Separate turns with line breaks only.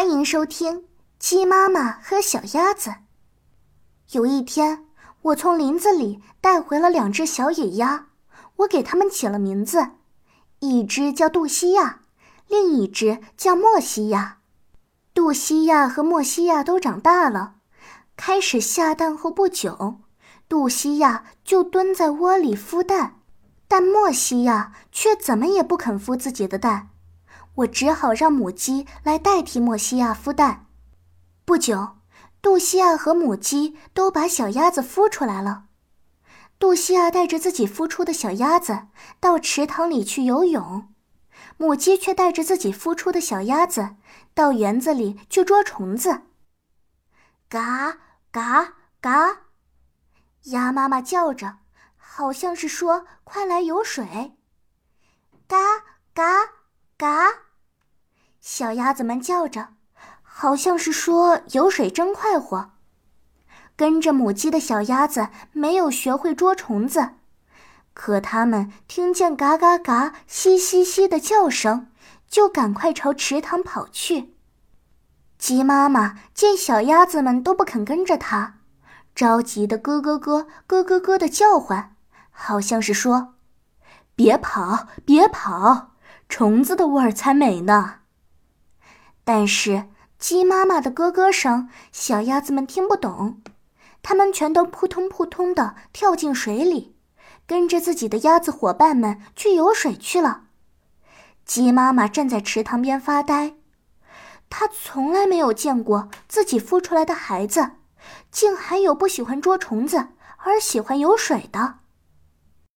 欢迎收听《鸡妈妈和小鸭子》。有一天，我从林子里带回了两只小野鸭，我给它们起了名字，一只叫杜西亚，另一只叫莫西亚。杜西亚和莫西亚都长大了，开始下蛋后不久，杜西亚就蹲在窝里孵蛋，但莫西亚却怎么也不肯孵自己的蛋。我只好让母鸡来代替莫西亚孵蛋。不久，杜西亚和母鸡都把小鸭子孵出来了。杜西亚带着自己孵出的小鸭子到池塘里去游泳，母鸡却带着自己孵出的小鸭子到园子里去捉虫子。嘎嘎嘎，鸭妈妈叫着，好像是说：“快来游水。”嘎。小鸭子们叫着，好像是说游水真快活。跟着母鸡的小鸭子没有学会捉虫子，可它们听见嘎嘎嘎、嘻嘻嘻的叫声，就赶快朝池塘跑去。鸡妈妈见小鸭子们都不肯跟着它，着急的咯咯咯、咯咯咯的叫唤，好像是说：“别跑，别跑！”虫子的味儿才美呢。但是鸡妈妈的咯咯声，小鸭子们听不懂，它们全都扑通扑通的跳进水里，跟着自己的鸭子伙伴们去游水去了。鸡妈妈站在池塘边发呆，它从来没有见过自己孵出来的孩子，竟还有不喜欢捉虫子而喜欢游水的。